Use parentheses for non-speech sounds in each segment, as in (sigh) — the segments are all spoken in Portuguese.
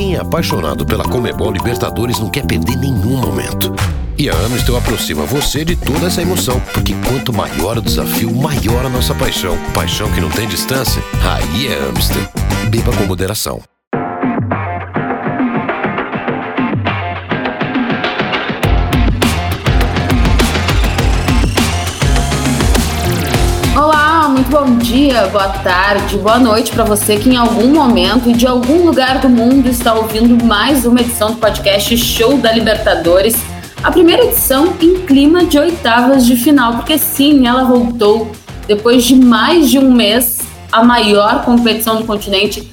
Quem é apaixonado pela Comebol Libertadores não quer perder nenhum momento. E a Amstel aproxima você de toda essa emoção, porque quanto maior o desafio, maior a nossa paixão. Paixão que não tem distância? Aí é Amstel. Beba com moderação. Bom dia, boa tarde, boa noite para você que em algum momento e de algum lugar do mundo está ouvindo mais uma edição do podcast Show da Libertadores a primeira edição em clima de oitavas de final, porque sim, ela voltou depois de mais de um mês, a maior competição do continente.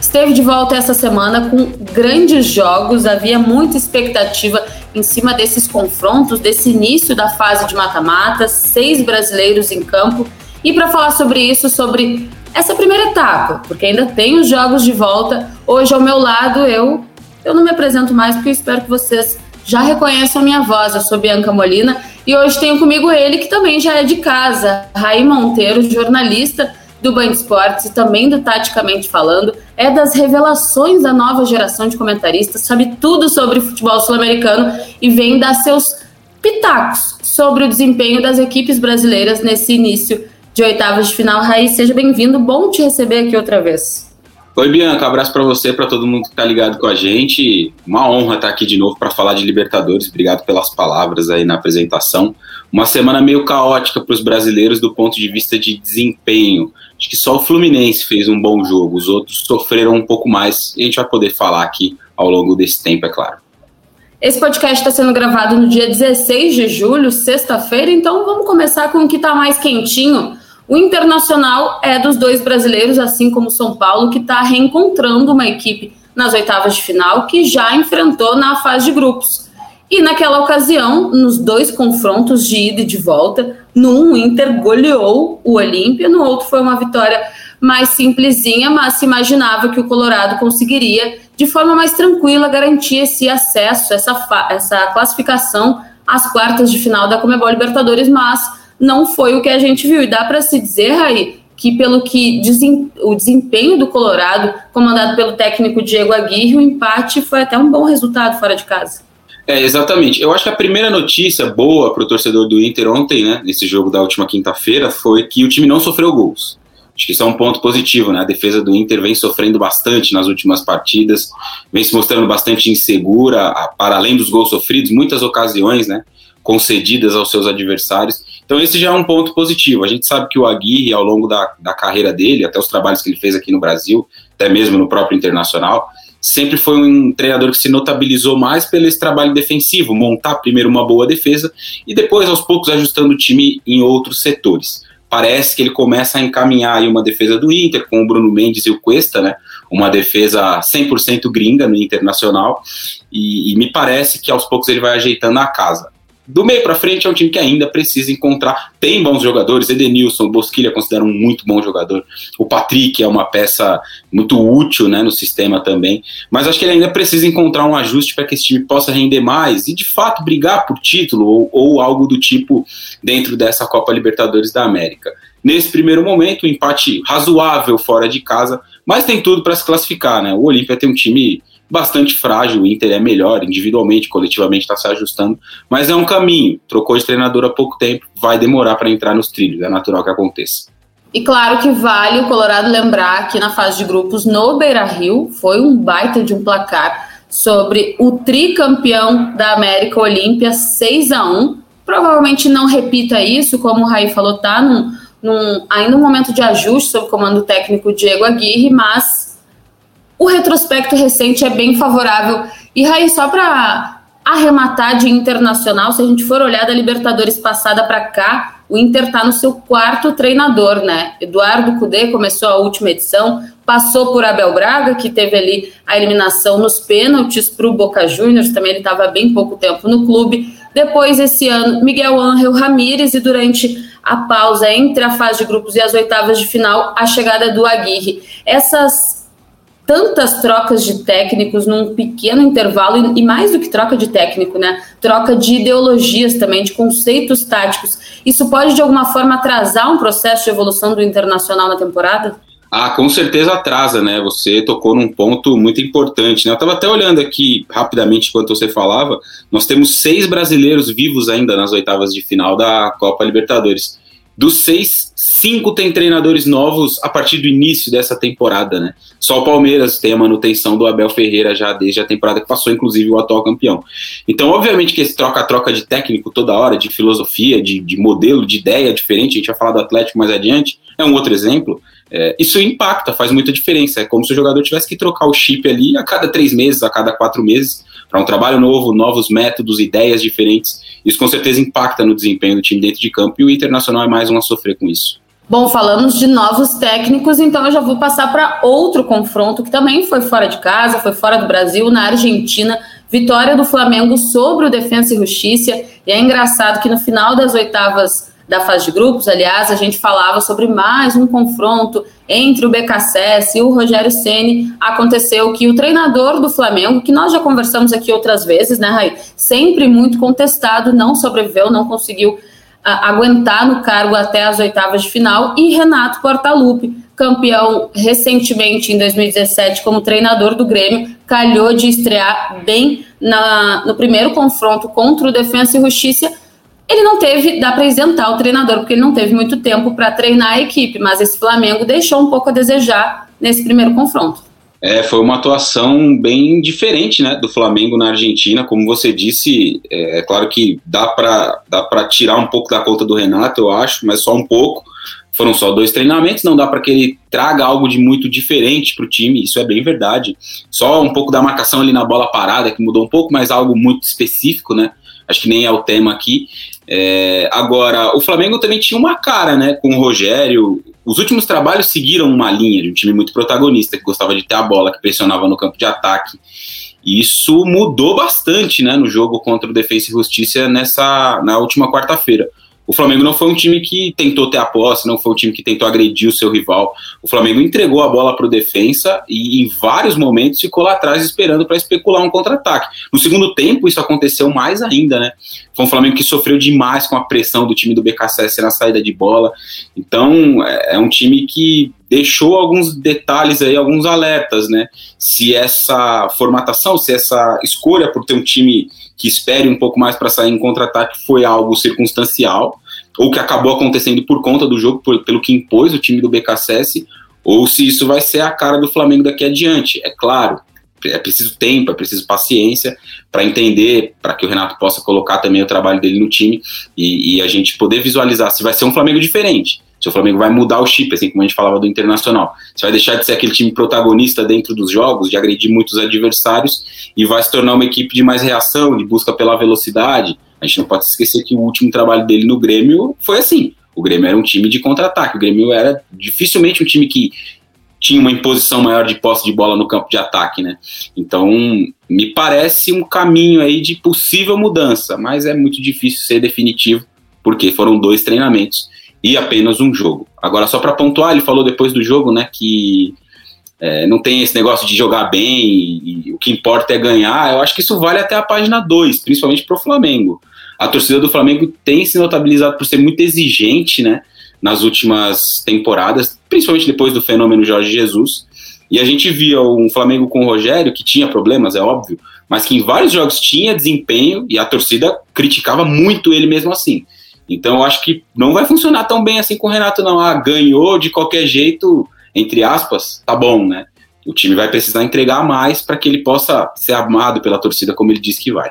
Esteve de volta essa semana com grandes jogos, havia muita expectativa em cima desses confrontos, desse início da fase de mata-mata, seis brasileiros em campo. E para falar sobre isso, sobre essa primeira etapa, porque ainda tem os jogos de volta, hoje ao meu lado eu eu não me apresento mais porque eu espero que vocês já reconhecem a minha voz, eu sou Bianca Molina e hoje tenho comigo ele que também já é de casa, Raí Monteiro, jornalista do Band Esportes e também do Taticamente Falando, é das revelações da nova geração de comentaristas, sabe tudo sobre futebol sul-americano e vem dar seus pitacos sobre o desempenho das equipes brasileiras nesse início de oitavas de final. Raí, seja bem-vindo, bom te receber aqui outra vez. Oi, Bianca, abraço para você, para todo mundo que está ligado com a gente. Uma honra estar aqui de novo para falar de Libertadores. Obrigado pelas palavras aí na apresentação. Uma semana meio caótica para os brasileiros do ponto de vista de desempenho. Acho que só o Fluminense fez um bom jogo, os outros sofreram um pouco mais. E a gente vai poder falar aqui ao longo desse tempo, é claro. Esse podcast está sendo gravado no dia 16 de julho, sexta-feira, então vamos começar com o que está mais quentinho o Internacional é dos dois brasileiros, assim como o São Paulo, que está reencontrando uma equipe nas oitavas de final que já enfrentou na fase de grupos. E naquela ocasião, nos dois confrontos de ida e de volta, num Inter goleou o Olímpia, no outro foi uma vitória mais simplesinha, mas se imaginava que o Colorado conseguiria, de forma mais tranquila, garantir esse acesso, essa, essa classificação às quartas de final da Comebol Libertadores, mas não foi o que a gente viu. E dá para se dizer, Raí, que pelo que o desempenho do Colorado, comandado pelo técnico Diego Aguirre, o empate foi até um bom resultado fora de casa. É, exatamente. Eu acho que a primeira notícia boa para o torcedor do Inter ontem, né, nesse jogo da última quinta-feira, foi que o time não sofreu gols. Acho que isso é um ponto positivo, né? A defesa do Inter vem sofrendo bastante nas últimas partidas, vem se mostrando bastante insegura, para além dos gols sofridos, muitas ocasiões, né? Concedidas aos seus adversários. Então esse já é um ponto positivo. A gente sabe que o Aguirre, ao longo da, da carreira dele, até os trabalhos que ele fez aqui no Brasil, até mesmo no próprio Internacional, sempre foi um treinador que se notabilizou mais pelo esse trabalho defensivo, montar primeiro uma boa defesa e depois, aos poucos, ajustando o time em outros setores. Parece que ele começa a encaminhar aí uma defesa do Inter, com o Bruno Mendes e o Cuesta, né? Uma defesa 100% gringa no Internacional, e, e me parece que aos poucos ele vai ajeitando a casa. Do meio para frente é um time que ainda precisa encontrar. Tem bons jogadores, Edenilson, Bosquilha considera um muito bom jogador. O Patrick é uma peça muito útil né, no sistema também. Mas acho que ele ainda precisa encontrar um ajuste para que esse time possa render mais e de fato brigar por título ou, ou algo do tipo dentro dessa Copa Libertadores da América. Nesse primeiro momento, um empate razoável fora de casa, mas tem tudo para se classificar. Né? O Olímpia tem um time bastante frágil, o Inter é melhor, individualmente, coletivamente está se ajustando, mas é um caminho. Trocou de treinador há pouco tempo, vai demorar para entrar nos trilhos, é natural que aconteça. E claro que vale o Colorado lembrar que na fase de grupos no Beira Rio foi um baita de um placar sobre o tricampeão da América Olímpia 6 a 1 Provavelmente não repita isso, como o Raí falou, tá num, num, ainda um momento de ajuste sob o comando técnico Diego Aguirre, mas o retrospecto recente é bem favorável. E Raí, só para arrematar de internacional, se a gente for olhar da Libertadores passada para cá, o Inter está no seu quarto treinador, né? Eduardo Cudê começou a última edição, passou por Abel Braga, que teve ali a eliminação nos pênaltis para o Boca Juniors, também ele estava bem pouco tempo no clube. Depois, esse ano, Miguel Ángel Ramírez, e durante a pausa entre a fase de grupos e as oitavas de final, a chegada do Aguirre. Essas tantas trocas de técnicos num pequeno intervalo, e, mais do que troca de técnico, né? Troca de ideologias também, de conceitos táticos. Isso pode, de alguma forma, atrasar um processo de evolução do internacional na temporada? Ah, com certeza atrasa, né? Você tocou num ponto muito importante. Né? Eu estava até olhando aqui rapidamente enquanto você falava. Nós temos seis brasileiros vivos ainda nas oitavas de final da Copa Libertadores. Dos seis, cinco tem treinadores novos a partir do início dessa temporada, né? Só o Palmeiras tem a manutenção do Abel Ferreira já desde a temporada que passou, inclusive o atual campeão. Então, obviamente que esse troca-troca de técnico toda hora, de filosofia, de, de modelo, de ideia diferente, a gente vai falar do Atlético mais adiante, é um outro exemplo. É, isso impacta, faz muita diferença. É como se o jogador tivesse que trocar o chip ali a cada três meses, a cada quatro meses, para um trabalho novo, novos métodos, ideias diferentes. Isso com certeza impacta no desempenho do time dentro de campo e o Internacional é mais um a sofrer com isso. Bom, falamos de novos técnicos, então eu já vou passar para outro confronto que também foi fora de casa, foi fora do Brasil, na Argentina. Vitória do Flamengo sobre o Defensa e Justiça. E é engraçado que no final das oitavas da fase de grupos, aliás, a gente falava sobre mais um confronto entre o BKSS e o Rogério Ceni. Aconteceu que o treinador do Flamengo, que nós já conversamos aqui outras vezes, né, Raí? Sempre muito contestado, não sobreviveu, não conseguiu a, aguentar no cargo até as oitavas de final, e Renato Portaluppi, campeão recentemente em 2017 como treinador do Grêmio, calhou de estrear bem na, no primeiro confronto contra o Defensa e Justiça ele não teve, dá para isentar o treinador, porque ele não teve muito tempo para treinar a equipe, mas esse Flamengo deixou um pouco a desejar nesse primeiro confronto. É, foi uma atuação bem diferente né, do Flamengo na Argentina. Como você disse, é, é claro que dá para dá tirar um pouco da conta do Renato, eu acho, mas só um pouco. Foram só dois treinamentos, não dá para que ele traga algo de muito diferente para o time, isso é bem verdade. Só um pouco da marcação ali na bola parada, que mudou um pouco, mas algo muito específico, né? Acho que nem é o tema aqui. É, agora, o Flamengo também tinha uma cara, né, com o Rogério. Os últimos trabalhos seguiram uma linha de um time muito protagonista, que gostava de ter a bola, que pressionava no campo de ataque. E isso mudou bastante, né, no jogo contra o Defensa e Justiça nessa na última quarta-feira. O Flamengo não foi um time que tentou ter a posse, não foi um time que tentou agredir o seu rival. O Flamengo entregou a bola para o defensa e em vários momentos ficou lá atrás esperando para especular um contra-ataque. No segundo tempo, isso aconteceu mais ainda, né? Foi um Flamengo que sofreu demais com a pressão do time do BKSS na saída de bola. Então, é, é um time que deixou alguns detalhes aí, alguns alertas, né? Se essa formatação, se essa escolha por ter um time que espere um pouco mais para sair em contra-ataque foi algo circunstancial, ou que acabou acontecendo por conta do jogo, por, pelo que impôs o time do BKSS, ou se isso vai ser a cara do Flamengo daqui adiante. É claro, é preciso tempo, é preciso paciência para entender, para que o Renato possa colocar também o trabalho dele no time e, e, a gente poder visualizar se vai ser um Flamengo diferente. Se o Flamengo vai mudar o chip, assim como a gente falava do Internacional. Se vai deixar de ser aquele time protagonista dentro dos jogos, de agredir muitos adversários e vai se tornar uma equipe de mais reação, de busca pela velocidade. A gente não pode esquecer que o último trabalho dele no Grêmio foi assim. O Grêmio era um time de contra-ataque. O Grêmio era dificilmente um time que tinha uma imposição maior de posse de bola no campo de ataque, né? Então, me parece um caminho aí de possível mudança, mas é muito difícil ser definitivo, porque foram dois treinamentos e apenas um jogo. Agora, só para pontuar, ele falou depois do jogo, né, que é, não tem esse negócio de jogar bem e, e, o que importa é ganhar. Eu acho que isso vale até a página 2, principalmente para o Flamengo. A torcida do Flamengo tem se notabilizado por ser muito exigente, né, nas últimas temporadas, principalmente depois do fenômeno Jorge Jesus. E a gente via um Flamengo com o Rogério, que tinha problemas, é óbvio, mas que em vários jogos tinha desempenho e a torcida criticava muito ele mesmo assim. Então eu acho que não vai funcionar tão bem assim com o Renato, não. Ah, ganhou de qualquer jeito, entre aspas, tá bom, né? O time vai precisar entregar mais para que ele possa ser amado pela torcida como ele disse que vai.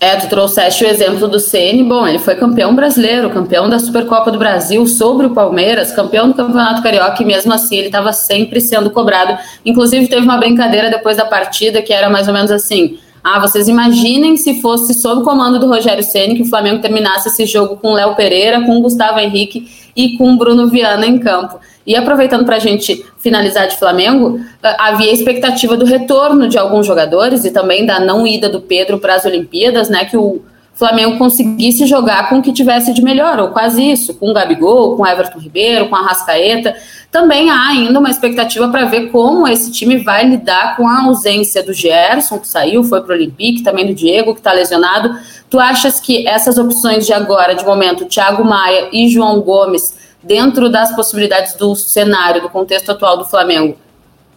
É, tu trouxeste o exemplo do Ceni. Bom, ele foi campeão brasileiro, campeão da Supercopa do Brasil sobre o Palmeiras, campeão do Campeonato Carioca e mesmo assim ele estava sempre sendo cobrado. Inclusive teve uma brincadeira depois da partida que era mais ou menos assim: ah, vocês imaginem se fosse sob o comando do Rogério Ceni que o Flamengo terminasse esse jogo com Léo Pereira, com Gustavo Henrique e com Bruno Viana em campo. E aproveitando para a gente finalizar de Flamengo, ah, havia expectativa do retorno de alguns jogadores e também da não ida do Pedro para as Olimpíadas, né? Que o Flamengo conseguisse jogar com o que tivesse de melhor, ou quase isso, com o Gabigol, com o Everton Ribeiro, com a Rascaeta. Também há ainda uma expectativa para ver como esse time vai lidar com a ausência do Gerson, que saiu, foi para o Olympique, também do Diego, que está lesionado. Tu achas que essas opções de agora, de momento, Thiago Maia e João Gomes, dentro das possibilidades do cenário, do contexto atual do Flamengo,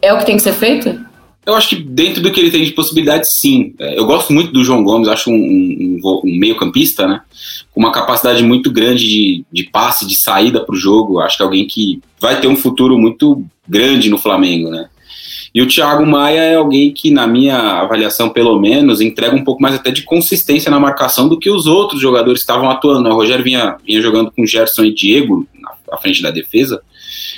é o que tem que ser feito? Eu acho que dentro do que ele tem de possibilidades, sim. É, eu gosto muito do João Gomes, acho um, um, um meio-campista, né? Com uma capacidade muito grande de, de passe, de saída para o jogo. Acho que é alguém que vai ter um futuro muito grande no Flamengo, né? E o Thiago Maia é alguém que, na minha avaliação, pelo menos, entrega um pouco mais até de consistência na marcação do que os outros jogadores estavam atuando. O Rogério vinha, vinha jogando com Gerson e Diego à frente da defesa.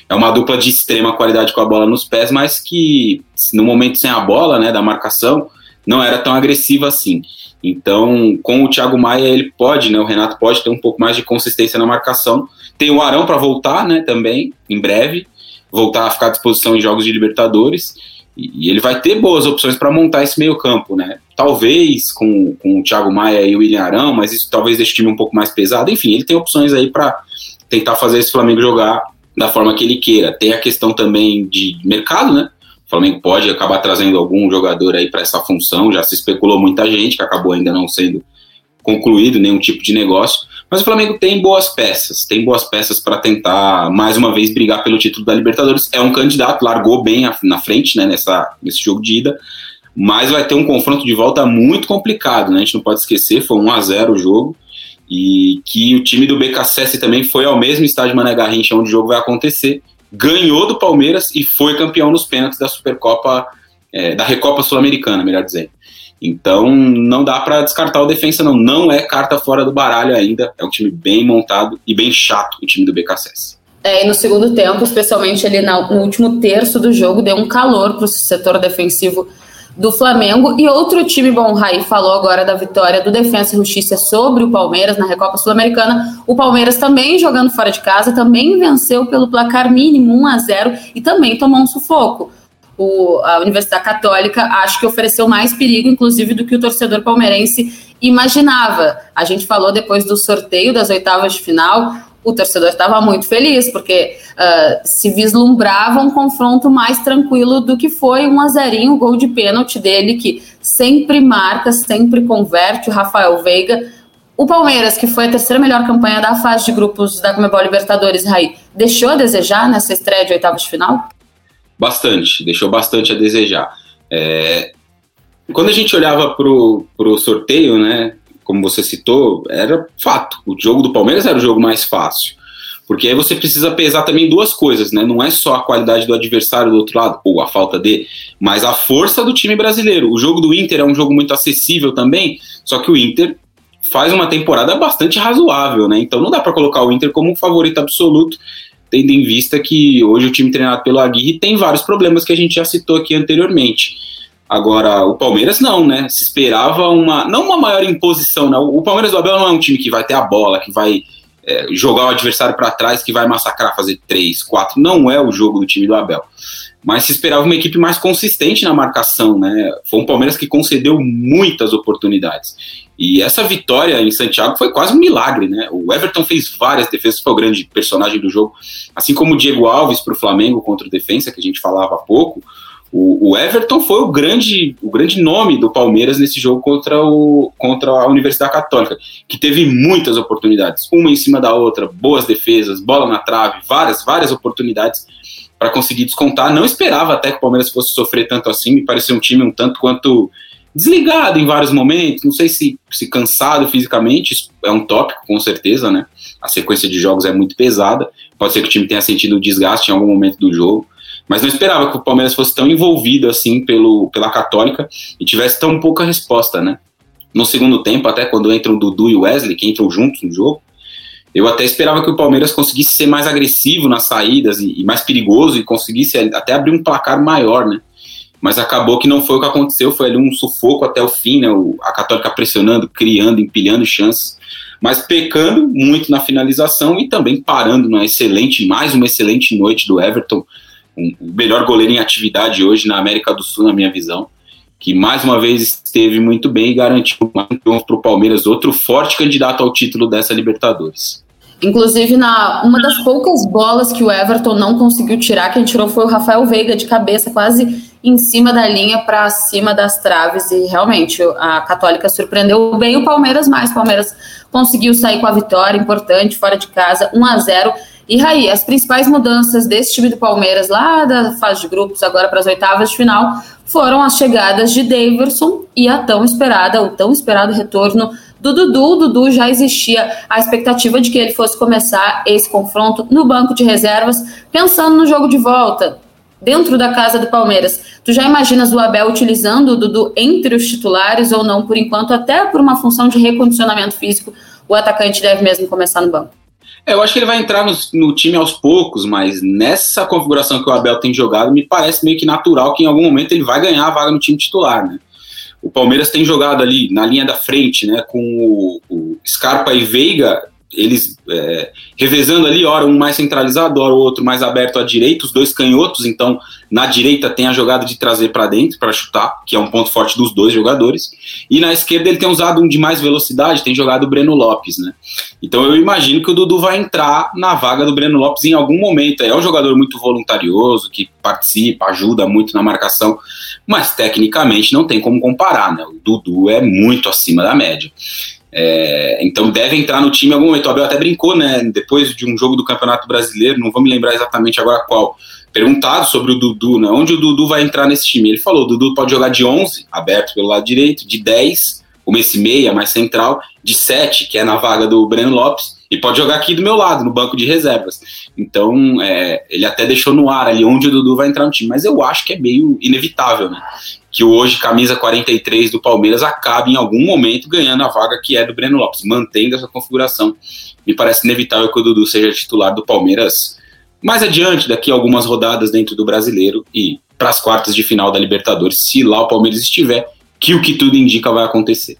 É uma dupla de extrema qualidade com a bola nos pés, mas que no momento sem a bola, né, da marcação, não era tão agressiva assim. Então, com o Thiago Maia, ele pode, né, o Renato pode ter um pouco mais de consistência na marcação. Tem o Arão para voltar, né, também, em breve voltar a ficar à disposição em jogos de Libertadores. E, ele vai ter boas opções para montar esse meio-campo, né? Talvez com, com o Thiago Maia e o William Arão, mas isso talvez deixe o time um pouco mais pesado. Enfim, ele tem opções aí para tentar fazer esse Flamengo jogar da forma que ele queira. Tem a questão também de mercado, né? O Flamengo pode acabar trazendo algum jogador aí para essa função. Já se especulou muita gente, que acabou ainda não sendo concluído nenhum tipo de negócio. Mas o Flamengo tem boas peças, tem boas peças para tentar mais uma vez brigar pelo título da Libertadores. É um candidato, largou bem na frente né, nessa, nesse jogo de ida, mas vai ter um confronto de volta muito complicado. Né? A gente não pode esquecer, foi 1 a 0 o jogo. E que o time do BKSS também foi ao mesmo estádio Mané Garrincha, onde o jogo vai acontecer, ganhou do Palmeiras e foi campeão nos pênaltis da Supercopa, é, da Recopa Sul-Americana, melhor dizendo. Então não dá para descartar o defensa, não. Não é carta fora do baralho ainda. É um time bem montado e bem chato o time do BKSS. É, e no segundo tempo, especialmente ali no último terço do jogo, deu um calor para o setor defensivo do Flamengo. E outro time, bom, o Raí falou agora da vitória do Defensa e Justiça sobre o Palmeiras na Recopa Sul-Americana. O Palmeiras também jogando fora de casa, também venceu pelo placar mínimo 1 a 0 e também tomou um sufoco o, a Universidade Católica acho que ofereceu mais perigo, inclusive, do que o torcedor palmeirense imaginava. A gente falou depois do sorteio das oitavas de final, o torcedor estava muito feliz, porque uh, se vislumbrava um confronto mais tranquilo do que foi um azerinho, gol de pênalti dele, que sempre marca, sempre converte, o Rafael Veiga. O Palmeiras, que foi a terceira melhor campanha da fase de grupos da Comebol Libertadores, Raí, deixou a desejar nessa estreia de oitavas de final? bastante, deixou bastante a desejar. É, quando a gente olhava para o sorteio, né, como você citou, era fato. O jogo do Palmeiras era o jogo mais fácil. Porque aí você precisa pesar também duas coisas, né? Não é só a qualidade do adversário do outro lado, ou a falta de, mas a força do time brasileiro. O jogo do Inter é um jogo muito acessível também, só que o Inter faz uma temporada bastante razoável, né? Então não dá para colocar o Inter como um favorito absoluto tendo em vista que hoje o time treinado pelo Aguirre tem vários problemas que a gente já citou aqui anteriormente. Agora, o Palmeiras não, né? Se esperava uma. Não uma maior imposição, né? O Palmeiras do Abel não é um time que vai ter a bola, que vai é, jogar o adversário para trás, que vai massacrar, fazer três, quatro. Não é o jogo do time do Abel. Mas se esperava uma equipe mais consistente na marcação, né? Foi um Palmeiras que concedeu muitas oportunidades. E essa vitória em Santiago foi quase um milagre, né? O Everton fez várias defesas, foi o grande personagem do jogo. Assim como o Diego Alves para o Flamengo contra o Defensa, que a gente falava há pouco, o, o, Everton foi o grande, o grande nome do Palmeiras nesse jogo contra, o, contra a Universidade Católica, que teve muitas oportunidades, uma em cima da outra, boas defesas, bola na trave, várias, várias oportunidades para conseguir descontar. Não esperava até que o Palmeiras fosse sofrer tanto assim, me pareceu um time um tanto quanto desligado em vários momentos, não sei se, se cansado fisicamente, é um tópico, com certeza, né? A sequência de jogos é muito pesada, pode ser que o time tenha sentido desgaste em algum momento do jogo, mas não esperava que o Palmeiras fosse tão envolvido assim pelo, pela Católica e tivesse tão pouca resposta, né? No segundo tempo, até quando entram o Dudu e o Wesley, que entram juntos no jogo, eu até esperava que o Palmeiras conseguisse ser mais agressivo nas saídas e, e mais perigoso e conseguisse até abrir um placar maior, né? mas acabou que não foi o que aconteceu, foi ali um sufoco até o fim, né? A Católica pressionando, criando, empilhando chances, mas pecando muito na finalização e também parando numa excelente, mais uma excelente noite do Everton, um, o melhor goleiro em atividade hoje na América do Sul, na minha visão, que mais uma vez esteve muito bem e garantiu para o Palmeiras, outro forte candidato ao título dessa Libertadores. Inclusive, na uma das poucas bolas que o Everton não conseguiu tirar, quem tirou foi o Rafael Veiga de cabeça, quase em cima da linha para cima das traves. E realmente a Católica surpreendeu bem o Palmeiras mais. O Palmeiras conseguiu sair com a vitória importante fora de casa, 1 a 0 E Raí, as principais mudanças desse time do Palmeiras lá da fase de grupos, agora para as oitavas de final, foram as chegadas de Daverson e a tão esperada, o tão esperado retorno do Dudu. O Dudu já existia a expectativa de que ele fosse começar esse confronto no banco de reservas, pensando no jogo de volta, dentro da casa do Palmeiras. Tu já imaginas o Abel utilizando o Dudu entre os titulares ou não, por enquanto, até por uma função de recondicionamento físico, o atacante deve mesmo começar no banco? É, eu acho que ele vai entrar no, no, time aos poucos, mas nessa configuração que o Abel tem jogado, me parece meio que natural que em algum momento ele vai ganhar a vaga no time titular, né? O Palmeiras tem jogado ali na linha da frente, né, com o, o Scarpa e Veiga, eles é, revezando ali, ora um mais centralizado, ora o outro mais aberto à direita, os dois canhotos, então na direita tem a jogada de trazer para dentro para chutar, que é um ponto forte dos dois jogadores, e na esquerda ele tem usado um de mais velocidade, tem jogado o Breno Lopes, né? Então eu imagino que o Dudu vai entrar na vaga do Breno Lopes em algum momento. É um jogador muito voluntarioso, que participa, ajuda muito na marcação, mas tecnicamente não tem como comparar, né? O Dudu é muito acima da média. É, então deve entrar no time em algum momento. O Abel até brincou, né? Depois de um jogo do Campeonato Brasileiro, não vou me lembrar exatamente agora qual. Perguntado sobre o Dudu, né? Onde o Dudu vai entrar nesse time? Ele falou: o Dudu pode jogar de 11, aberto pelo lado direito, de 10, o Messi meia, mais central, de 7, que é na vaga do Breno Lopes, e pode jogar aqui do meu lado, no banco de reservas. Então, é, ele até deixou no ar ali onde o Dudu vai entrar no time, mas eu acho que é meio inevitável, né? Que hoje camisa 43 do Palmeiras acabe em algum momento ganhando a vaga que é do Breno Lopes, mantendo essa configuração. Me parece inevitável que o Dudu seja titular do Palmeiras mais adiante, daqui a algumas rodadas dentro do Brasileiro e para as quartas de final da Libertadores, se lá o Palmeiras estiver, que o que tudo indica vai acontecer.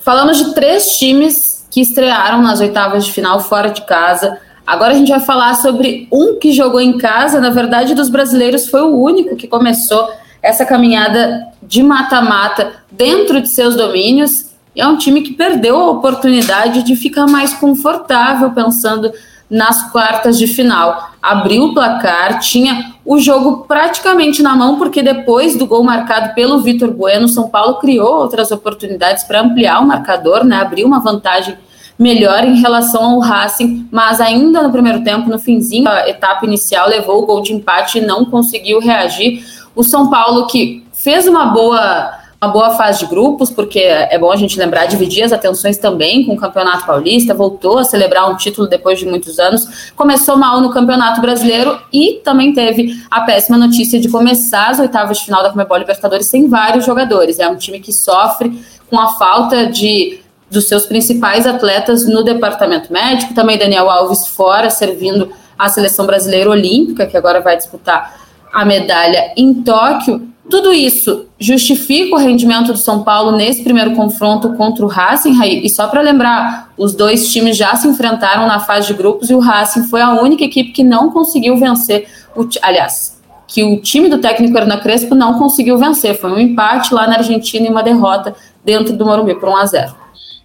Falamos de três times que estrearam nas oitavas de final fora de casa. Agora a gente vai falar sobre um que jogou em casa. Na verdade, dos brasileiros foi o único que começou essa caminhada de mata-mata dentro de seus domínios. E é um time que perdeu a oportunidade de ficar mais confortável pensando nas quartas de final. Abriu o placar, tinha o jogo praticamente na mão, porque depois do gol marcado pelo Vitor Bueno, São Paulo criou outras oportunidades para ampliar o marcador, né? Abriu uma vantagem melhor em relação ao Racing, mas ainda no primeiro tempo, no finzinho da etapa inicial, levou o gol de empate e não conseguiu reagir. O São Paulo que fez uma boa uma boa fase de grupos, porque é bom a gente lembrar, dividir as atenções também com o Campeonato Paulista, voltou a celebrar um título depois de muitos anos, começou mal no Campeonato Brasileiro e também teve a péssima notícia de começar as oitavas de final da Comebol Libertadores sem vários jogadores. É um time que sofre com a falta de dos seus principais atletas no departamento médico, também Daniel Alves fora, servindo a seleção brasileira olímpica, que agora vai disputar a medalha em Tóquio. Tudo isso justifica o rendimento do São Paulo nesse primeiro confronto contra o Racing, E só para lembrar, os dois times já se enfrentaram na fase de grupos e o Racing foi a única equipe que não conseguiu vencer. O, aliás, que o time do técnico Hernan Crespo não conseguiu vencer. Foi um empate lá na Argentina e uma derrota dentro do Morumbi por 1 a 0.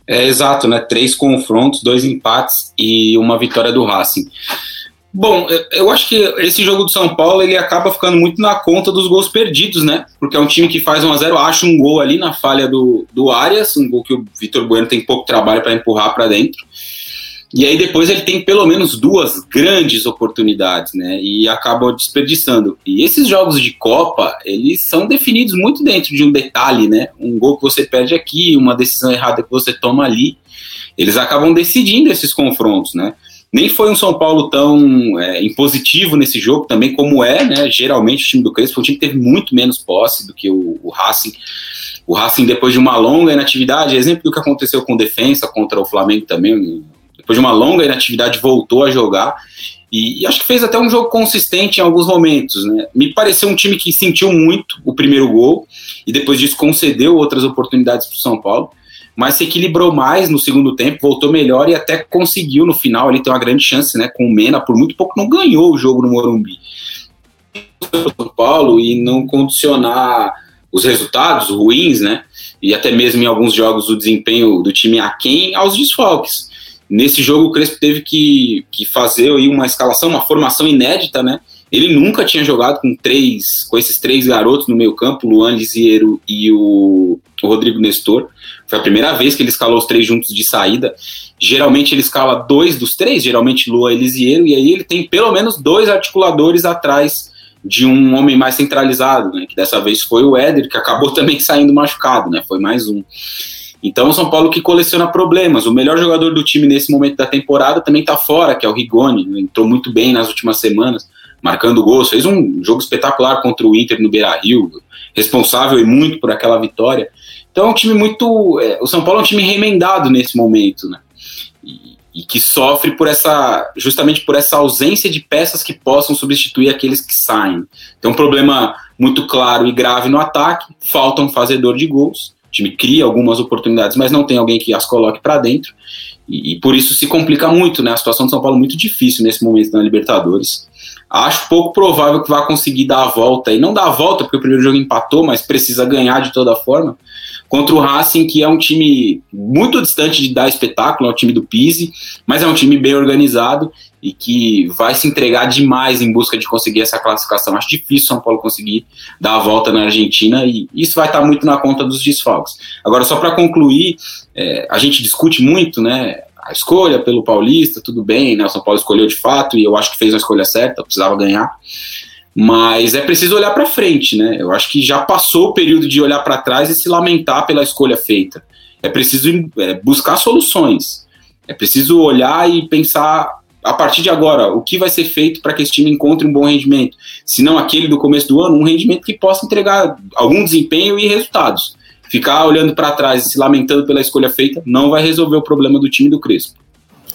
É exato, né? Três confrontos, dois empates e uma vitória do Racing. Bom, eu acho que esse jogo do São Paulo ele acaba ficando muito na conta dos gols perdidos, né? Porque é um time que faz 1 a 0 acha um gol ali na falha do, do Arias, um gol que o Vitor Bueno tem pouco trabalho para empurrar para dentro. E aí depois ele tem pelo menos duas grandes oportunidades, né? E acaba desperdiçando. E esses jogos de Copa, eles são definidos muito dentro de um detalhe, né? Um gol que você perde aqui, uma decisão errada que você toma ali. Eles acabam decidindo esses confrontos, né? Nem foi um São Paulo tão é, impositivo nesse jogo, também como é, né? Geralmente o time do Crespo, o time teve muito menos posse do que o, o Racing. O Racing, depois de uma longa inatividade, exemplo do que aconteceu com defesa contra o Flamengo também, depois de uma longa inatividade, voltou a jogar. E, e, acho que fez até um jogo consistente em alguns momentos. Né? Me pareceu um time que sentiu muito o primeiro gol e depois disso concedeu outras oportunidades para o São Paulo mas se equilibrou mais no segundo tempo, voltou melhor e até conseguiu no final ali ter uma grande chance, né, com o Mena, por muito pouco não ganhou o jogo no Morumbi. São Paulo e não condicionar os resultados ruins, né, e até mesmo em alguns jogos o desempenho do time aquém aos desfalques. Nesse jogo o Crespo teve que, que fazer aí uma escalação, uma formação inédita, né, ele nunca tinha jogado com três, com esses três garotos no meio campo, Luan Liziero e o o Rodrigo Nestor. Foi a primeira vez que ele escalou os três juntos de saída. Geralmente ele escala dois dos três, geralmente Lua Elisiero, e aí ele tem pelo menos dois articuladores atrás de um homem mais centralizado, né? Que dessa vez foi o Éder, que acabou (laughs) também saindo machucado, né? Foi mais um. Então, o São Paulo que coleciona problemas. O melhor jogador do time nesse momento da temporada também está fora, que é o Rigoni. Entrou muito bem nas últimas semanas, marcando gols. Fez um jogo espetacular contra o Inter no Beira Rio, responsável e muito por aquela vitória. Então, é um time muito. É, o São Paulo é um time remendado nesse momento, né? E, e que sofre por essa. justamente por essa ausência de peças que possam substituir aqueles que saem. Tem um problema muito claro e grave no ataque, falta um fazedor de gols o time cria algumas oportunidades, mas não tem alguém que as coloque para dentro. E, e, por isso se complica muito, né? A situação de São Paulo é muito difícil nesse momento na Libertadores. Acho pouco provável que vá conseguir dar a volta. E não dar a volta, porque o primeiro jogo empatou, mas precisa ganhar de toda forma. Contra o Racing, que é um time muito distante de dar espetáculo, é o time do Pise, mas é um time bem organizado e que vai se entregar demais em busca de conseguir essa classificação. Acho difícil São Paulo conseguir dar a volta na Argentina e isso vai estar muito na conta dos desfalques. Agora, só para concluir, é, a gente discute muito, né? A escolha pelo Paulista, tudo bem, né? O São Paulo escolheu de fato e eu acho que fez a escolha certa, precisava ganhar. Mas é preciso olhar para frente, né? Eu acho que já passou o período de olhar para trás e se lamentar pela escolha feita. É preciso é, buscar soluções. É preciso olhar e pensar a partir de agora, o que vai ser feito para que esse time encontre um bom rendimento? Se não aquele do começo do ano, um rendimento que possa entregar algum desempenho e resultados. Ficar olhando para trás e se lamentando pela escolha feita não vai resolver o problema do time do Crespo.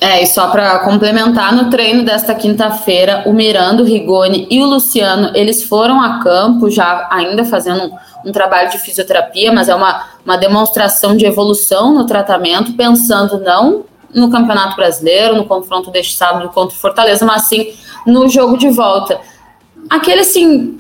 É, e só para complementar, no treino desta quinta-feira, o Miranda, o Rigoni e o Luciano, eles foram a campo, já ainda fazendo um, um trabalho de fisioterapia, mas é uma, uma demonstração de evolução no tratamento, pensando não no Campeonato Brasileiro, no confronto deste sábado contra o Fortaleza, mas sim no jogo de volta. Aquele assim,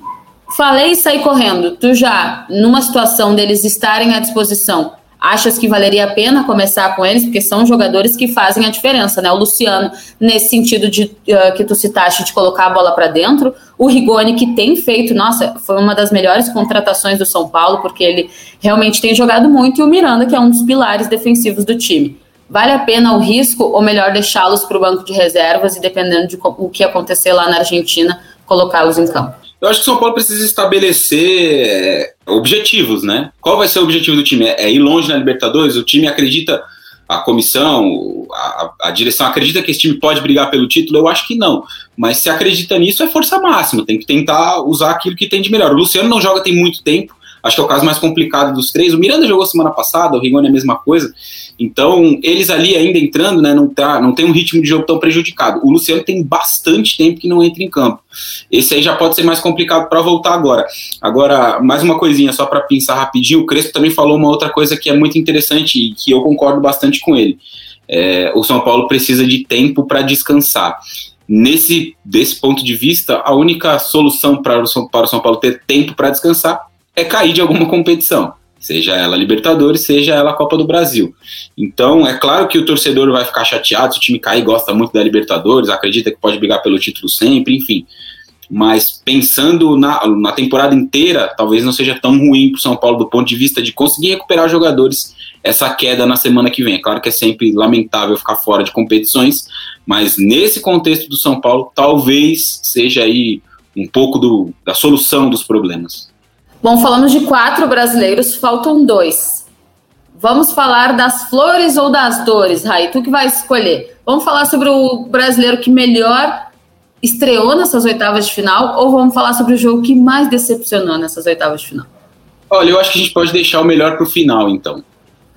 falei e saí correndo. Tu já, numa situação deles estarem à disposição, achas que valeria a pena começar com eles? Porque são jogadores que fazem a diferença, né? O Luciano, nesse sentido de uh, que tu citaste, de colocar a bola para dentro. O Rigoni, que tem feito, nossa, foi uma das melhores contratações do São Paulo, porque ele realmente tem jogado muito. E o Miranda, que é um dos pilares defensivos do time. Vale a pena o risco ou melhor deixá-los para o banco de reservas e, dependendo de o que acontecer lá na Argentina, colocá-los em campo? Eu acho que o São Paulo precisa estabelecer é, objetivos, né? Qual vai ser o objetivo do time? É ir longe na Libertadores? O time acredita, a comissão, a, a, direção acredita que esse time pode brigar pelo título? Eu acho que não. Mas se acredita nisso, é força máxima. Tem que tentar usar aquilo que tem de melhor. O Luciano não joga tem muito tempo. Acho que é o caso mais complicado dos três. O Miranda jogou semana passada, o Rigoni é a mesma coisa. Então, eles ali ainda entrando, né, não, tá, não tem um ritmo de jogo tão prejudicado. O Luciano tem bastante tempo que não entra em campo. Esse aí já pode ser mais complicado para voltar agora. Agora, mais uma coisinha só para pensar rapidinho. O Crespo também falou uma outra coisa que é muito interessante e que eu concordo bastante com ele. É, o São Paulo precisa de tempo para descansar. Nesse desse ponto de vista, a única solução para o, São Paulo ter tempo para descansar é cair de alguma competição seja ela Libertadores, seja ela Copa do Brasil. Então, é claro que o torcedor vai ficar chateado se o time cair, gosta muito da Libertadores, acredita que pode brigar pelo título sempre, enfim. Mas pensando na, na temporada inteira, talvez não seja tão ruim para o São Paulo do ponto de vista de conseguir recuperar jogadores essa queda na semana que vem. É claro que é sempre lamentável ficar fora de competições, mas nesse contexto do São Paulo, talvez seja aí um pouco do, da solução dos problemas. Bom, falamos de quatro brasileiros, faltam dois. Vamos falar das flores ou das dores, Rai? Tu que vai escolher. Vamos falar sobre o brasileiro que melhor estreou nessas oitavas de final ou vamos falar sobre o jogo que mais decepcionou nessas oitavas de final? Olha, eu acho que a gente pode deixar o melhor para o final, então.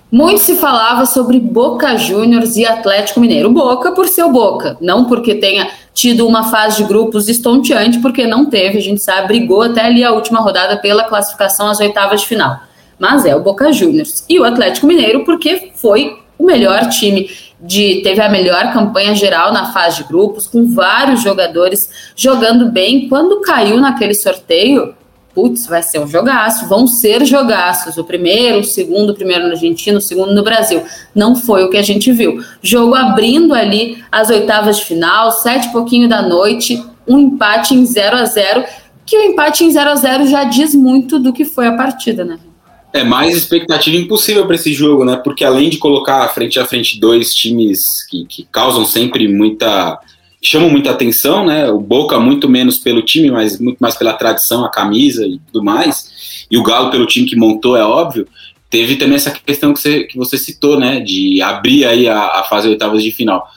Muito se falava sobre Boca Juniors e Atlético Mineiro. Boca por seu Boca, não porque tenha tido uma fase de grupos estonteante, porque não teve, a gente sabe, brigou até ali a última rodada pela classificação às oitavas de final. Mas é o Boca Juniors. E o Atlético Mineiro, porque foi o melhor time de teve a melhor campanha geral na fase de grupos, com vários jogadores jogando bem. Quando caiu naquele sorteio, putz, vai ser um jogaço, vão ser jogaços, o primeiro, o segundo, o primeiro no Argentina, o segundo no Brasil. Não foi o que a gente viu. Jogo abrindo ali as oitavas de final, sete e pouquinho da noite, um empate em 0 a 0 que o empate em 0 a 0 já diz muito do que foi a partida, né? É mais expectativa impossível para esse jogo, né? Porque além de colocar frente a frente dois times que, que causam sempre muita. Chamam muita atenção, né? O Boca muito menos pelo time, mas muito mais pela tradição, a camisa e tudo mais. E o Galo pelo time que montou, é óbvio. Teve também essa questão que você, que você citou, né? De abrir aí a, a fase oitavas de final.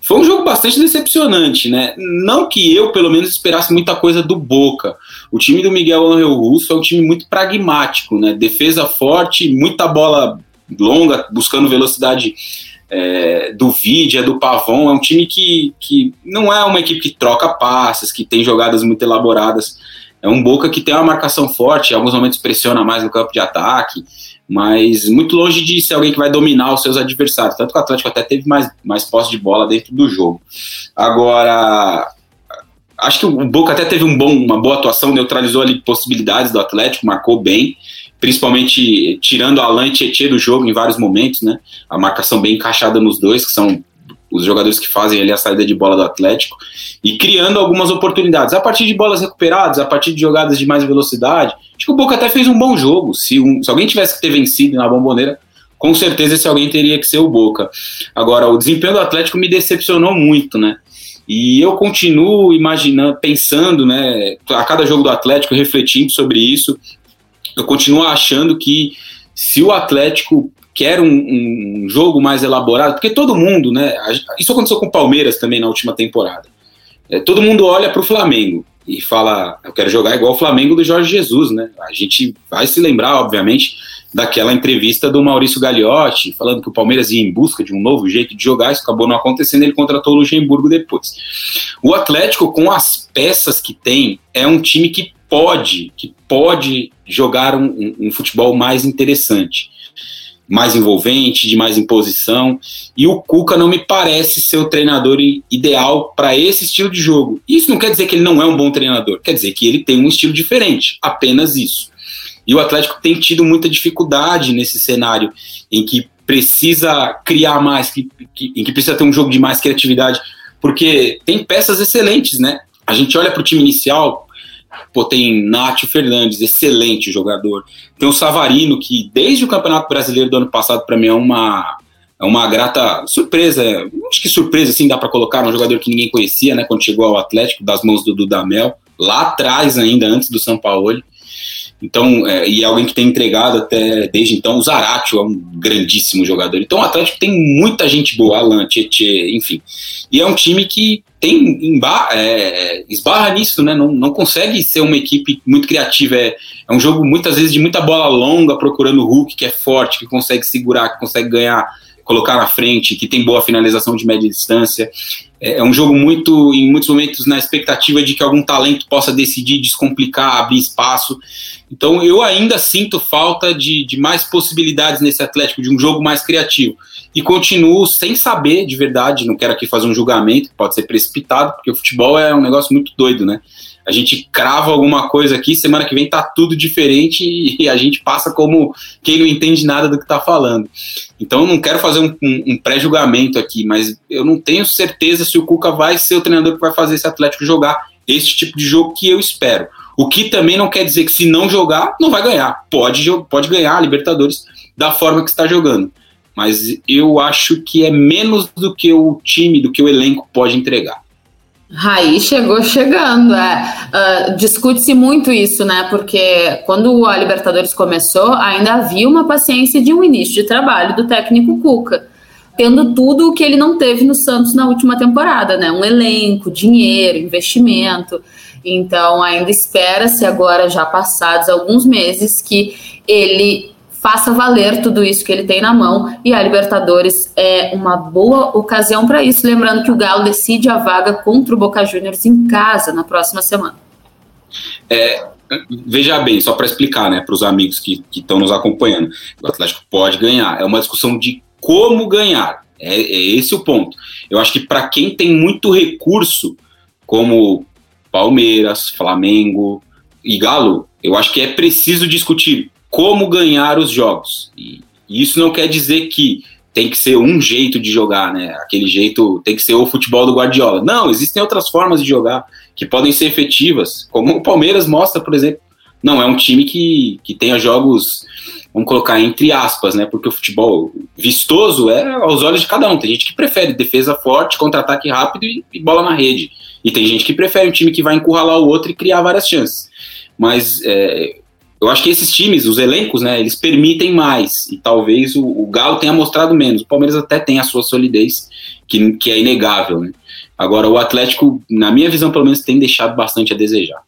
Foi um jogo bastante decepcionante, né? Não que eu, pelo menos, esperasse muita coisa do Boca. O time do Miguel Angel Russo é um time muito pragmático, né? Defesa forte, muita bola longa, buscando velocidade é, do Vidia, do Pavon. É um time que, que não é uma equipe que troca passes, que tem jogadas muito elaboradas. É um Boca que tem uma marcação forte, em alguns momentos pressiona mais no campo de ataque mas muito longe de ser alguém que vai dominar os seus adversários. Tanto que o Atlético até teve mais, mais posse de bola dentro do jogo. Agora, acho que o Boca até teve um bom, uma boa atuação, neutralizou ali possibilidades do Atlético, marcou bem, principalmente tirando Alain e Tietchan do jogo em vários momentos, né? A marcação bem encaixada nos dois, que são os jogadores que fazem ali a saída de bola do Atlético, e criando algumas oportunidades. A partir de bolas recuperadas, a partir de jogadas de mais velocidade, acho que o Boca até fez um bom jogo. Se, um, se alguém tivesse que ter vencido na bomboneira, com certeza esse alguém teria que ser o Boca. Agora, o desempenho do Atlético me decepcionou muito, né? E eu continuo imaginando, pensando, né, a cada jogo do Atlético, refletindo sobre isso, eu continuo achando que se o Atlético quer um, um, jogo mais elaborado, porque todo mundo, né? Isso aconteceu com o Palmeiras também na última temporada. É, todo mundo olha para o Flamengo e fala, eu quero jogar igual o Flamengo do Jorge Jesus, né? A gente vai se lembrar, obviamente, daquela entrevista do Maurício Gagliotti, falando que o Palmeiras ia em busca de um novo jeito de jogar, isso acabou não acontecendo, ele contratou o Luxemburgo depois. O Atlético, com as peças que tem, é um time que pode, que pode jogar um, um, futebol mais interessante mais envolvente, de mais imposição. E o Cuca não me parece ser o treinador ideal para esse estilo de jogo. Isso não quer dizer que ele não é um bom treinador, quer dizer que ele tem um estilo diferente, apenas isso. E o Atlético tem tido muita dificuldade nesse cenário em que precisa criar mais, que, que, em que precisa ter um jogo de mais criatividade, porque tem peças excelentes, né? A gente olha para o time inicial, Pô, tem Nátio Fernandes, excelente jogador. Tem o Savarino, que desde o Campeonato Brasileiro do ano passado, para mim, é uma, é uma grata surpresa. Acho que surpresa, assim, dá para colocar um jogador que ninguém conhecia, né, quando chegou ao Atlético, das mãos do Dudamel, lá atrás ainda, antes do São Paulo. Então, é, e é alguém que tem entregado até desde então. O Zaratio é um grandíssimo jogador. Então, o Atlético tem muita gente boa, Alan, Tietê, enfim. E é um time que tem é, esbarra nisso, né? Não, não consegue ser uma equipe muito criativa. É, é um jogo muitas vezes de muita bola longa, procurando o Hulk, que é forte, que consegue segurar, que consegue ganhar, colocar na frente, que tem boa finalização de média distância. É, é um jogo muito, em muitos momentos, na expectativa de que algum talento possa decidir descomplicar, abrir espaço. Então eu ainda sinto falta de, de mais possibilidades nesse Atlético, de um jogo mais criativo. E continuo sem saber de verdade, não quero aqui fazer um julgamento, pode ser precipitado, porque o futebol é um negócio muito doido, né? A gente crava alguma coisa aqui, semana que vem tá tudo diferente (laughs) e a gente passa como quem não entende nada do que tá falando. Então não quero fazer um, um, um pré-julgamento aqui, mas eu não tenho certeza se o Cuca vai ser o treinador que vai fazer esse Atlético jogar esse tipo de jogo que eu espero. O que também não quer dizer que se não jogar, não vai ganhar. Pode, pode ganhar a Libertadores da forma que está jogando. Mas eu acho que é menos do que o time, do que o elenco pode entregar. Raí chegou chegando, é. Uh, Discute-se muito isso, né? Porque quando a Libertadores começou, ainda havia uma paciência de um início de trabalho do técnico Cuca, tendo tudo o que ele não teve no Santos na última temporada, né? Um elenco, dinheiro, investimento. Então, ainda espera-se agora, já passados alguns meses, que ele faça valer tudo isso que ele tem na mão e a Libertadores é uma boa ocasião para isso. Lembrando que o Galo decide a vaga contra o Boca Juniors em casa na próxima semana. É, veja bem, só para explicar né, para os amigos que estão nos acompanhando: o Atlético pode ganhar, é uma discussão de como ganhar. É, é esse o ponto. Eu acho que para quem tem muito recurso, como Palmeiras, Flamengo e Galo, eu acho que é preciso discutir como ganhar os jogos. E isso não quer dizer que tem que ser um jeito de jogar, né? Aquele jeito tem que ser o futebol do Guardiola. Não, existem outras formas de jogar que podem ser efetivas, como o Palmeiras mostra, por exemplo, não é um time que, que tenha jogos, vamos colocar entre aspas, né? Porque o futebol vistoso é aos olhos de cada um. Tem gente que prefere defesa forte, contra-ataque rápido e, e bola na rede. E tem gente que prefere um time que vai encurralar o outro e criar várias chances. Mas é, eu acho que esses times, os elencos, né, eles permitem mais. E talvez o, o, Galo tenha mostrado menos. O Palmeiras até tem a sua solidez, que, que é inegável. Né? Agora, o Atlético, na minha visão, pelo menos, tem deixado bastante a desejar.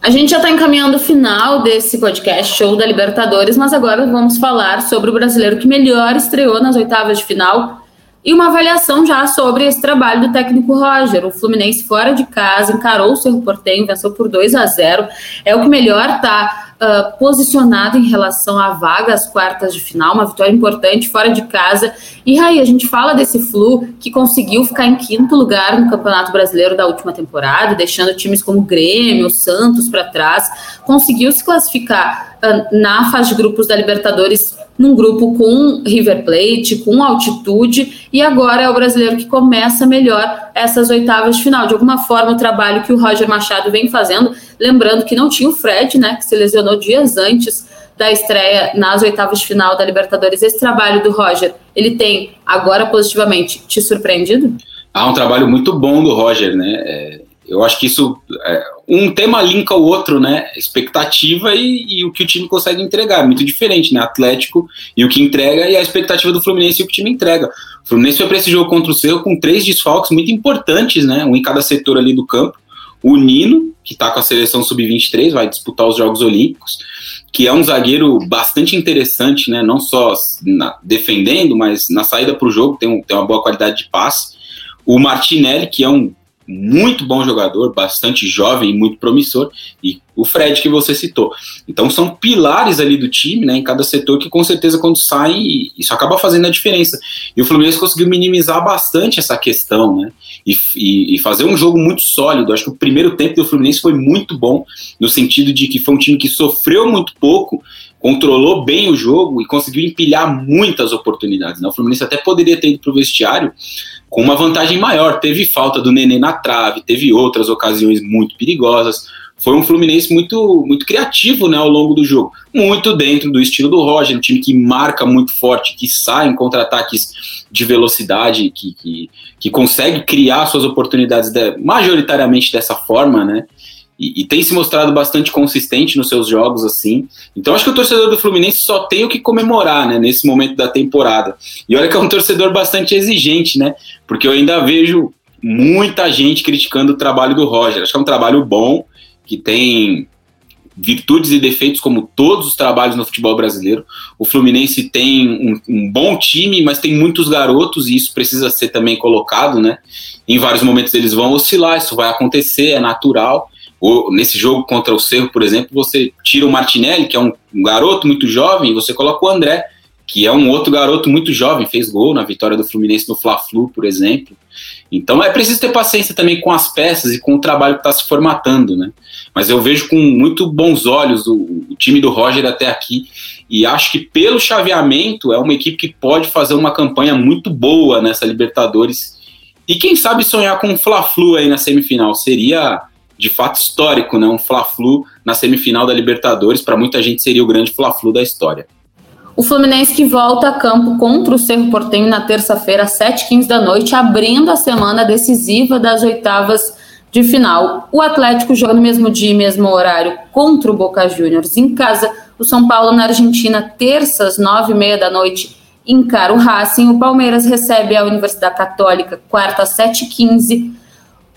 A gente já está encaminhando o final desse podcast show da Libertadores, mas agora vamos falar sobre o brasileiro que melhor estreou nas oitavas de final e uma avaliação já sobre esse trabalho do técnico Roger. O Fluminense fora de casa encarou o Cerro Portenho, venceu por 2 a 0. É o que melhor está uh, posicionado em relação à vaga às quartas de final, uma vitória importante fora de casa. E aí, a gente fala desse Flu que conseguiu ficar em quinto lugar no Campeonato Brasileiro da última temporada, deixando times como Grêmio, Santos para trás, conseguiu se classificar uh, na fase de grupos da Libertadores num grupo com River Plate, com altitude, e agora é o brasileiro que começa melhor essas oitavas de final. De alguma forma, o trabalho que o Roger Machado vem fazendo, lembrando que não tinha o Fred, né, que se lesionou dias antes da estreia nas oitavas de final da Libertadores. Esse trabalho do Roger, ele tem agora positivamente te surpreendido? Há um trabalho muito bom do Roger, né? É, eu acho que isso é, um tema linka o outro, né? Expectativa e, e, o que o time consegue entregar. É muito diferente, né? Atlético e o que entrega e a expectativa do Fluminense e o que o time entrega. O Fluminense foi para esse jogo contra o Cerro com três desfalques muito importantes, né? Um em cada setor ali do campo. O Nino, que está com a seleção sub-23, vai disputar os Jogos Olímpicos, que é um zagueiro bastante interessante, né? Não só na, defendendo, mas na saída para o jogo tem, um, tem uma boa qualidade de passe. O Martinelli, que é um muito bom jogador, bastante jovem e muito promissor, e o Fred que você citou. Então são pilares ali do time, né, em cada setor que com certeza quando sai isso acaba fazendo a diferença. E o Fluminense conseguiu minimizar bastante essa questão, né, e, e, e fazer um jogo muito sólido. Acho que o primeiro tempo do Fluminense foi muito bom no sentido de que foi um time que sofreu muito pouco controlou bem o jogo e conseguiu empilhar muitas oportunidades. Né? O Fluminense até poderia ter ido para o vestiário com uma vantagem maior. Teve falta do Nenê na trave, teve outras ocasiões muito perigosas. Foi um Fluminense muito, muito criativo né, ao longo do jogo. Muito dentro do estilo do Roger, um time que marca muito forte, que sai em contra-ataques de velocidade, que, que, que consegue criar suas oportunidades de, majoritariamente dessa forma, né? E, e, tem se mostrado bastante consistente nos seus jogos assim. Então acho que o torcedor do Fluminense só tem o que comemorar, né, nesse momento da temporada. E olha que é um torcedor bastante exigente, né? Porque eu ainda vejo muita gente criticando o trabalho do Roger. Acho que é um trabalho bom, que tem virtudes e defeitos como todos os trabalhos no futebol brasileiro. O Fluminense tem um, um, bom time, mas tem muitos garotos e isso precisa ser também colocado, né? Em vários momentos eles vão oscilar, isso vai acontecer, é natural nesse jogo contra o Cerro, por exemplo, você tira o Martinelli, que é um, um garoto muito jovem, e você coloca o André, que é um outro garoto muito jovem, fez gol na vitória do Fluminense no Fla-Flu, por exemplo. Então é preciso ter paciência também com as peças e com o trabalho que está se formatando, né? Mas eu vejo com muito bons olhos o, o, time do Roger até aqui e acho que pelo chaveamento é uma equipe que pode fazer uma campanha muito boa nessa Libertadores e quem sabe sonhar com um Fla-Flu aí na semifinal seria de fato histórico, né? Um Fla-Flu na semifinal da Libertadores, para muita gente seria o grande Fla-Flu da história. O Fluminense que volta a campo contra o Cerro Portenho na terça-feira, às 7h15 da noite, abrindo a semana decisiva das oitavas de final. O Atlético joga no mesmo dia e mesmo horário contra o Boca Juniors em casa. O São Paulo na Argentina, terça às 9h30 da noite, encara o Racing. O Palmeiras recebe a Universidade Católica, quarta às 7h15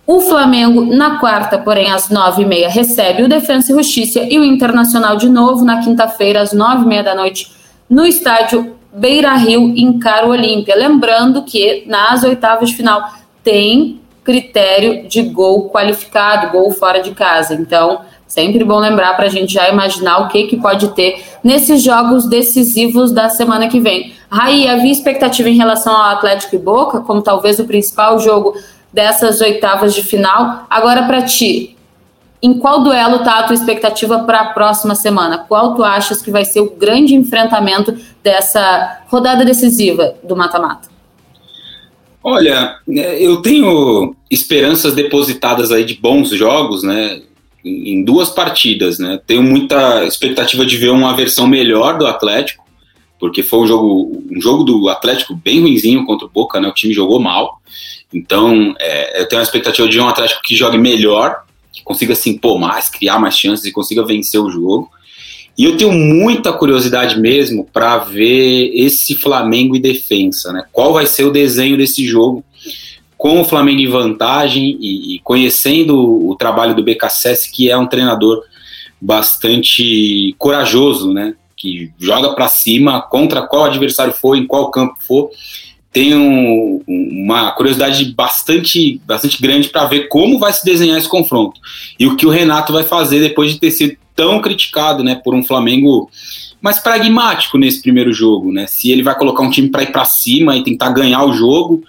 o Flamengo, na quarta, porém, às nove e meia, recebe o Defensa e Justiça e o Internacional de novo na quinta-feira, às nove e meia da noite, no estádio Beira Rio, em Caro Olímpia. Lembrando que nas oitavas de final tem critério de gol qualificado, gol fora de casa. Então, sempre bom lembrar para a gente já imaginar o que, que pode ter nesses jogos decisivos da semana que vem. Raí, havia expectativa em relação ao Atlético e Boca, como talvez o principal jogo dessas oitavas de final. Agora, para ti, em qual duelo está a tua expectativa para a próxima semana? Qual tu achas que vai ser o grande enfrentamento dessa rodada decisiva do mata-mata? Olha, é, eu tenho esperanças depositadas aí de bons jogos, né? em duas partidas, né? Tenho muita expectativa de ver uma versão melhor do Atlético, porque foi um jogo, um jogo do Atlético bem ruinzinho contra o Boca, né? O time jogou mal. Então, é, eu tenho a expectativa de um Atlético que jogue melhor, que consiga se impor mais, criar mais chances e consiga vencer o jogo. E eu tenho muita curiosidade mesmo para ver esse Flamengo e defensa, né? Qual vai ser o desenho desse jogo com o Flamengo em vantagem e, e conhecendo o, o trabalho do BKSS, que é um treinador bastante corajoso, né? Que joga para cima contra qual adversário for, em qual campo for. Tenho uma curiosidade bastante, bastante grande para ver como vai se desenhar esse confronto e o que o Renato vai fazer depois de ter sido tão criticado, né, por um Flamengo mais pragmático nesse primeiro jogo, né? Se ele vai colocar um time para ir para cima e tentar ganhar o jogo,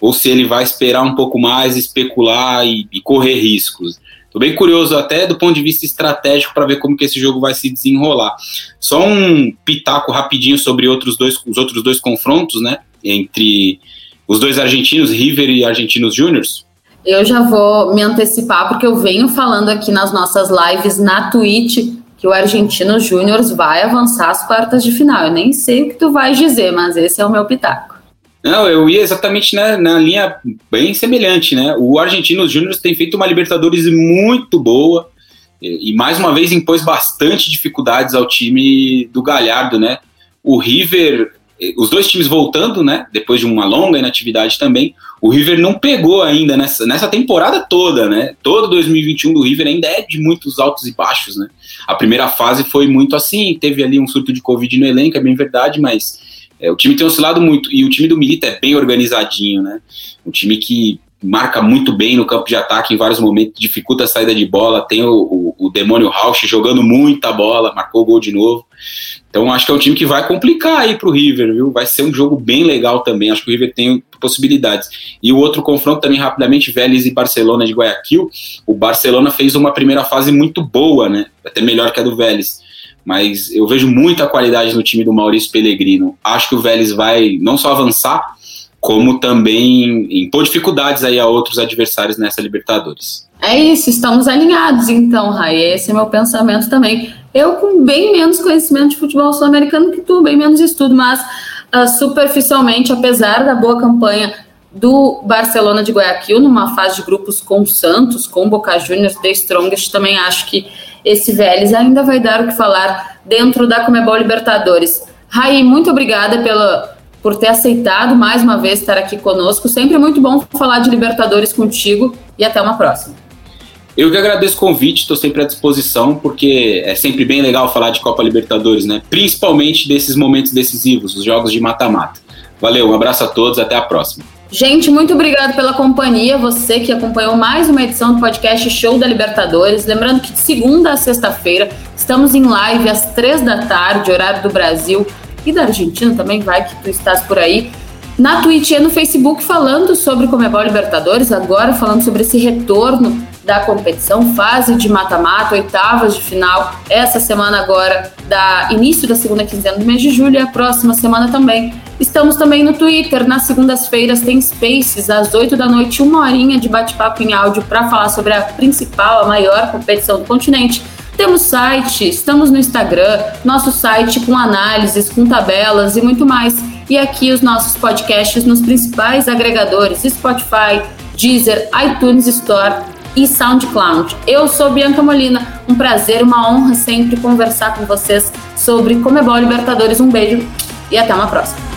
ou se ele vai esperar um pouco mais, especular e, e correr riscos. Estou bem curioso até do ponto de vista estratégico para ver como que esse jogo vai se desenrolar. Só um pitaco rapidinho sobre outros dois, os outros dois confrontos, né? Entre os dois argentinos, River e Argentinos Júniors. Eu já vou me antecipar, porque eu venho falando aqui nas nossas lives na Twitch que o Argentino Júnior vai avançar às quartas de final. Eu nem sei o que tu vais dizer, mas esse é o meu pitaco. Não, eu ia exatamente na, na linha bem semelhante, né? O Argentino Júnior tem feito uma Libertadores muito boa e, e, mais uma vez impôs bastante dificuldades ao time do Galhardo, né? O River os dois times voltando, né? Depois de uma longa inatividade também, o River não pegou ainda nessa, nessa temporada toda, né? Todo 2021 do River ainda é de muitos altos e baixos, né? A primeira fase foi muito assim, teve ali um surto de Covid no elenco, é bem verdade, mas é, o time tem oscilado muito e o time do Milita é bem organizadinho, né? Um time que marca muito bem no campo de ataque em vários momentos, dificulta a saída de bola, tem o, o, o Demônio Rauch jogando muita bola, marcou gol de novo. Então acho que é um time que vai complicar aí pro River, viu? Vai ser um jogo bem legal também. Acho que o River tem possibilidades. E o outro confronto também rapidamente, Vélez e Barcelona de Guayaquil. O Barcelona fez uma primeira fase muito boa, né? Até melhor que a do Vélez. Mas eu vejo muita qualidade no time do Maurício Pellegrino. Acho que o Vélez vai não só avançar, como também impor dificuldades aí a outros adversários nessa Libertadores. É isso, estamos alinhados então, Rai. Esse é meu pensamento também. Eu com bem menos conhecimento de futebol sul-americano que tu, bem menos estudo, mas uh, superficialmente, apesar da boa campanha do Barcelona de Guayaquil, numa fase de grupos com o Santos, com o Boca Juniors, The Strongest, também acho que esse Vélez ainda vai dar o que falar dentro da Comebol Libertadores. Rai, muito obrigada pela, por ter aceitado mais uma vez estar aqui conosco. Sempre muito bom falar de Libertadores contigo e até uma próxima. Eu que agradeço o convite, estou sempre à disposição, porque é sempre bem legal falar de Copa Libertadores, né? Principalmente desses momentos decisivos, os jogos de mata-mata. Valeu, um abraço a todos, até a próxima. Gente, muito obrigado pela companhia, você que acompanhou mais uma edição do podcast Show da Libertadores. Lembrando que de segunda a sexta-feira estamos em live às três da tarde, horário do Brasil e da Argentina também, vai que tu estás por aí. Na Twitch e no Facebook falando sobre Comebol Libertadores, agora falando sobre esse retorno da competição, fase de mata-mata, oitavas de final, essa semana agora, da início da segunda quinzena do mês de julho e a próxima semana também. Estamos também no Twitter, nas segundas-feiras tem Spaces, às 8 da noite, uma horinha de bate-papo em áudio para falar sobre a principal, a maior competição do continente. Temos site, estamos no Instagram, nosso site com análises, com tabelas e muito mais. E aqui os nossos podcasts nos principais agregadores: Spotify, Deezer, iTunes Store e SoundCloud. Eu sou Bianca Molina, um prazer, uma honra sempre conversar com vocês sobre Comebol Libertadores. Um beijo e até uma próxima.